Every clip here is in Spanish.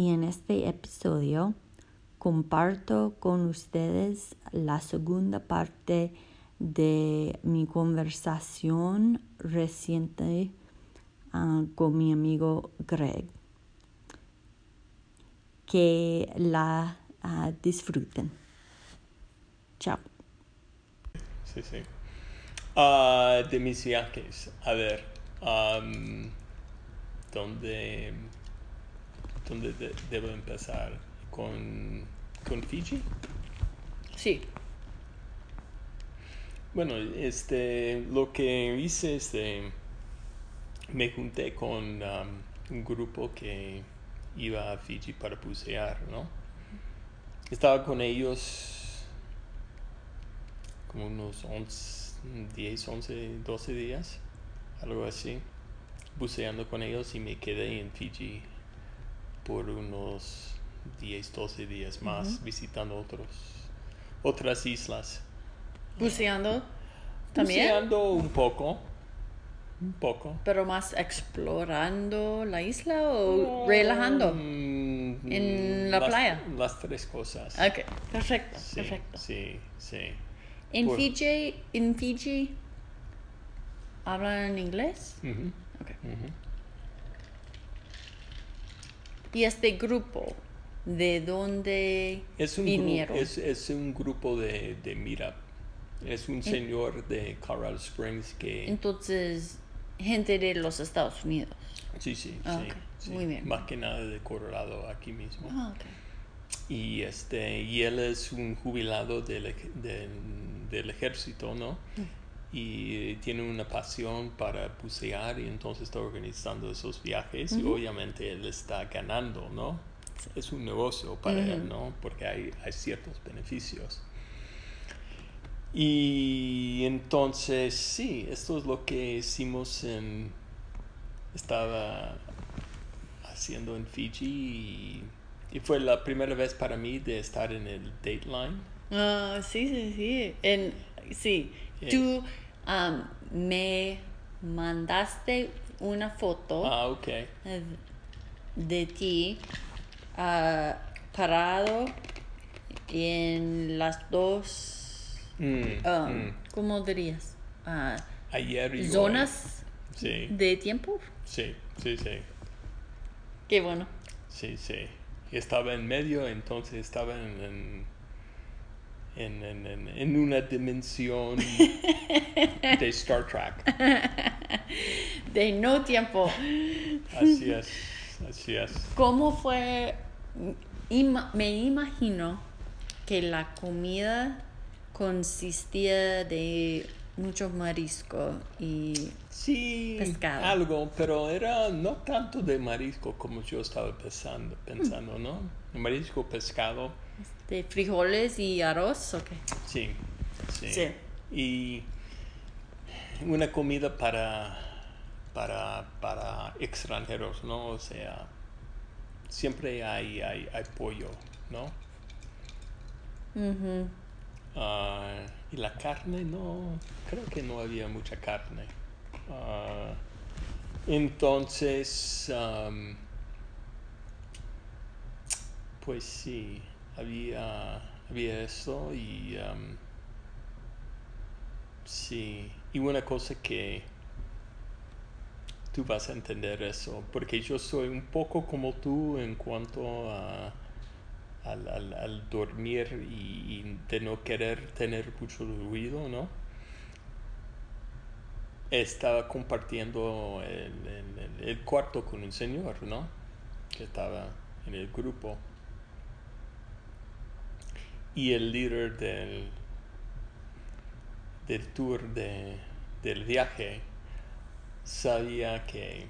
y en este episodio comparto con ustedes la segunda parte de mi conversación reciente ah, con mi amigo Greg. Que la ah, disfruten. Chao. Sí, sí. Ah, de mis viajes, a ver, ¿dónde, dónde debo empezar? ¿Con, ¿Con Fiji? Sí. Bueno, este, lo que hice, este, me junté con un grupo que iba a Fiji para bucear, ¿no? Estaba con ellos como unos 11, 10, 11, 12 días, algo así, buceando con ellos y me quedé en Fiji por unos 10, 12 días más visitando otros, otras islas. ¿Buceando también? Buceando un poco, un poco. ¿Pero más explorando la isla o relajando? Mm, ¿En la playa? Las tres cosas. Ok, perfecto, perfecto. Sí, sí. ¿En Fiji, en Fiji hablan inglés? okay. ¿Y este grupo de dónde es un vinieron? es, es, un grupo de, de Mira. Es un señor de Coral Springs que... Entonces, gente de los Estados Unidos. Sí, sí, ah, sí, Muy bien. Más que nada de Colorado, aquí mismo. Ah, y, este, y él es un jubilado del, del, ejército, ¿no? Mm. Y tiene una pasión para bucear y entonces está organizando esos viajes y obviamente él está ganando, ¿no? Es un negocio para él, ¿no? Porque hay, hay ciertos beneficios. Y entonces, sí, esto es lo que hicimos en... Estaba haciendo en Fiji y, fue la primera vez para mí de estar en el Dateline. Ah, sí, sí, sí. En, sí, tú um, me mandaste una foto ah, okay. de ti uh, parado en las dos Mm, um, mm. ¿Cómo dirías? Uh, Ayer y zonas de tiempo. Sí, sí, sí. Qué bueno. Sí, sí. Estaba en medio, entonces estaba en, en, en, en una dimensión de Star Trek. De no tiempo. Así es, así es. ¿Cómo fue? me imagino que la comida consistía de mucho marisco y sí, pescado. algo, pero era no tanto de marisco como yo estaba pensando, pensando ¿no? Marisco, pescado. ¿De frijoles y arroz o qué? Sí, sí, Y una comida para, para, para extranjeros, ¿no? O sea, siempre hay, hay, hay pollo, ¿no? Ah, y la carne, no, creo que no había mucha carne. Ah, entonces, pues sí, había, había eso y sí, y una cosa que tú vas a entender eso, porque yo soy un poco como tú en cuanto a al, dormir y, de no querer tener mucho ruido, ¿no? Estaba compartiendo el, cuarto con un señor, ¿no? Que estaba en el grupo. Y el líder del, del tour de, del viaje sabía que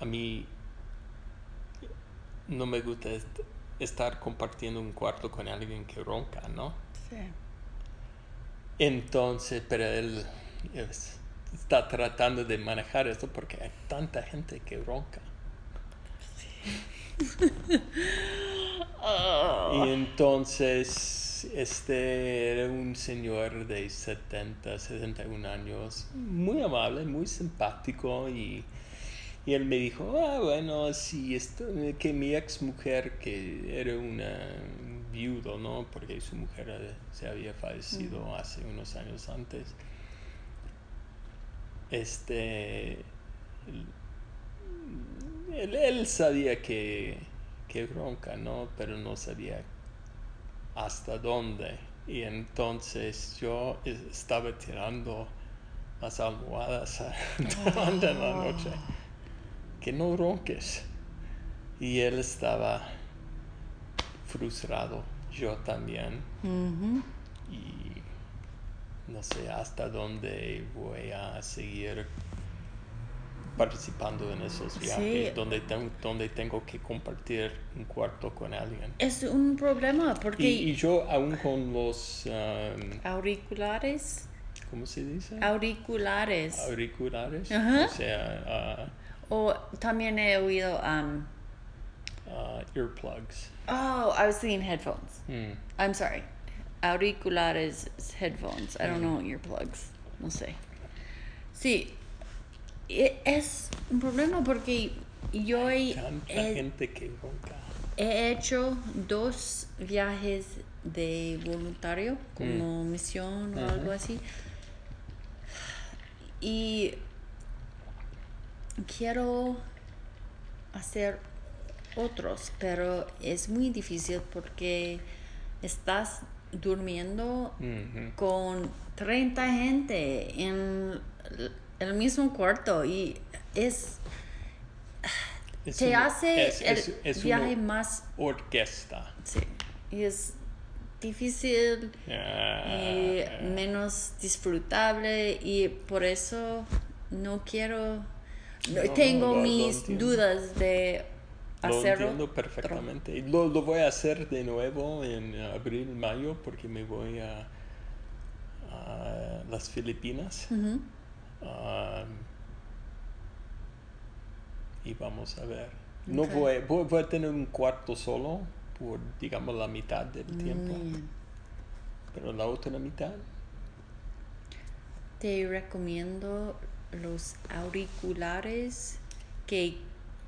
a mí no me gusta est- estar compartiendo un cuarto con alguien que ronca, ¿no? Sí. Entonces, pero él es- está tratando de manejar esto porque hay tanta gente que ronca. Y entonces, este era un señor de 70, 71 años, muy amable, muy simpático y, y él me dijo, ah, bueno, sí, esto, que mi ex mujer, que era una viudo, ¿no? Porque su mujer eh, se había fallecido hace unos años antes. Este, él, él sabía que, que ronca, ¿no? Pero no sabía hasta dónde. Y entonces yo es- estaba tirando las almohadas durante la noche. Que no ronques. Y él estaba frustrado. Yo también. Y no sé hasta dónde voy a seguir participando en esos viajes Sí. donde, ten- donde tengo que compartir un cuarto con alguien. Es un problema porque Y, y yo aún con los, um, auriculares, ¿cómo se dice? auriculares. Auriculares. Ajá. O sea, ah, o también he oído, um, ah, earplugs. oh, I was thinking headphones. Mm. I'm sorry. Auriculares, is headphones. I don't know earplugs. No sé. Sí. e- Es un problema porque yo he, hecho dos viajes de voluntario como misión o algo así. Y quiero hacer otros, pero es muy difícil porque estás durmiendo con 30 gente en el mismo cuarto y es Es te una- hace es- el es- viaje más orquesta. sí, y es difícil y menos disfrutable y por eso no quiero no- No, tengo no, lo- lo mis dudas de Lo hacerlo entiendo perfectamente. Lo, lo voy a hacer de nuevo en abril, mayo, porque me voy a, a las Filipinas. Ujú. Um, y vamos a ver. No Ok. voy, voy, voy a tener un cuarto solo por, digamos, la mitad del tiempo. Muy bien. Pero la otra mitad, Te recomiendo los auriculares que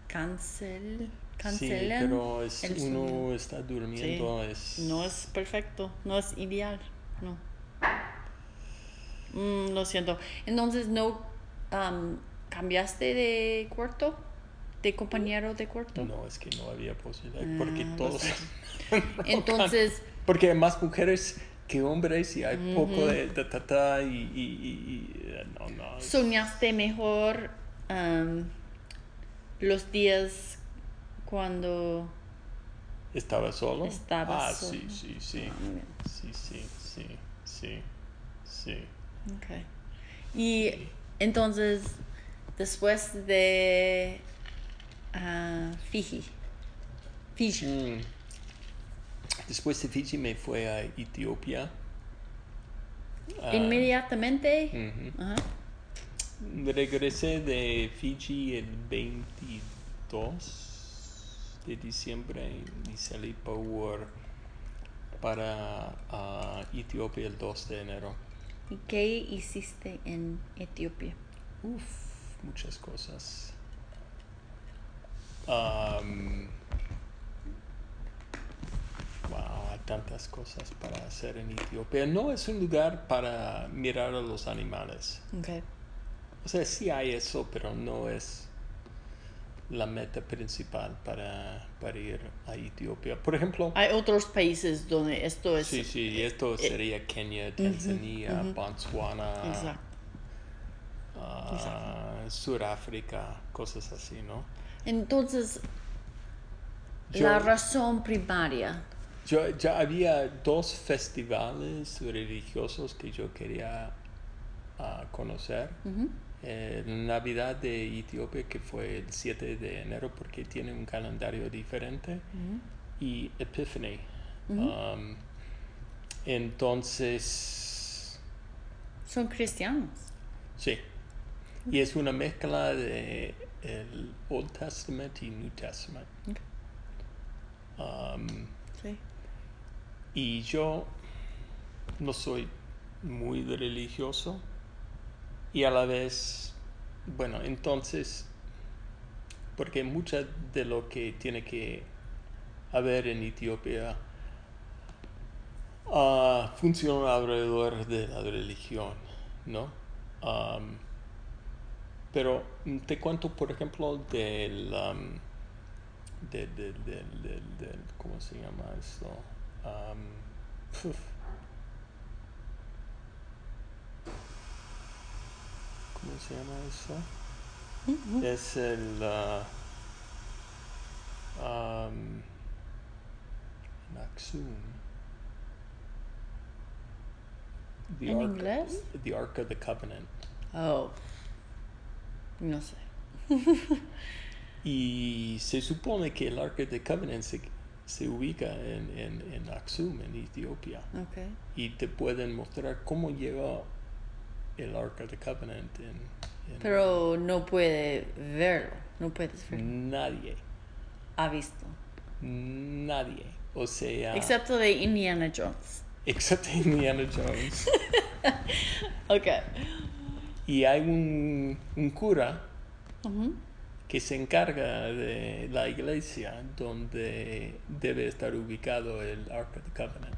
cancel, sí, cancelan. pero es, el uno sonido. está durmiendo, es... No es perfecto, no es ideal, no. Mm, lo siento. Entonces, ¿no am, cambiaste de cuarto? ¿De compañero de cuarto? No, es que no había posibilidad, Ah, porque lo todos... Entonces, Porque más mujeres que hombres y hay poco de ta, ta, ta, y, y, y- eh, no, no. ¿soñaste mejor am, los días cuando... ¿Estaba solo? Estaba ah, solo. sí, sí, sí. Ah, muy bien. Sí, sí, sí, sí, sí. Okay. Y entonces, después de ah, Fiji, Fiji, Mm. Después de Fiji me fue a Etiopía. Ah, inmediatamente, Regresé de Fiji el 22 de diciembre y salí por, para ah, Etiopía el 2 de enero. ¿y qué hiciste en Etiopía? Uf, muchas cosas wow, hay tantas cosas para hacer en Etiopía. No es un lugar para mirar a los animales. Okay. O sea, sí hay eso, pero no es la meta principal para, para ir a Etiopía. Por ejemplo, Hay otros países donde esto es... sí, sí, esto sería Kenia, Tanzania, Botswana, Exacto. ah, Sudáfrica, cosas así, ¿no? Entonces, Yo- la razón primaria, Yo, ya había dos festivales religiosos que yo quería ah, conocer. eh, Navidad de Etiopía, que fue el 7 de enero, porque tiene un calendario diferente, y Epiphany. Um, entonces, Son cristianos. sí. Y es una mezcla de el Old Testament y New Testament. Um. Y yo no soy muy religioso y a la vez, bueno, entonces, porque mucho de lo que tiene que haber en Etiopía ah, funciona alrededor de la religión, ¿no? Am, pero te cuento, por ejemplo, del... am, de, de- del- del- del- ¿cómo se llama esto? Puf. ¿Cómo se llama eso? Es el... am, en Aksum. The ¿En Ark- inglés? The Ark of the Covenant. Oh. No sé. Y se supone que el Ark of the Covenant se, se ubica en, en, en Aksum, en Etiopía. Ok. Y te pueden mostrar cómo llegó el of the Covenant en, en- Pero no puede verlo. No puedes verlo. nadie, Ha visto. nadie. O sea, Excepto de Indiana Jones. excepto Indiana Jones. Ok. y hay un, un cura. Que se encarga de la iglesia donde debe estar ubicado el Ark of the Covenant.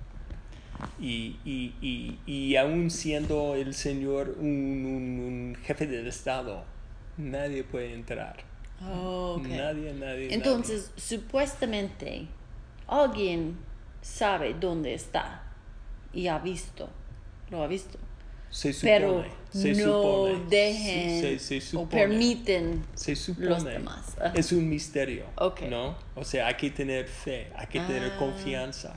Y, y, y, y aún siendo el Señor un, un- un jefe del Estado, nadie puede entrar. Oh, ok. Nadie, nadie. Entonces, supuestamente, alguien sabe dónde está y ha visto. Lo ha visto. Se supone. Pero se no supone, dejen se, se o permiten. se supone. los demás. Es un misterio. ¿No? O sea, hay que tener fe, hay que tener Ah. confianza.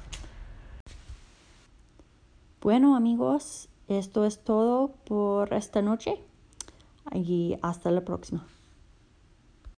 Bueno, amigos, esto es todo por esta noche y hasta la próxima.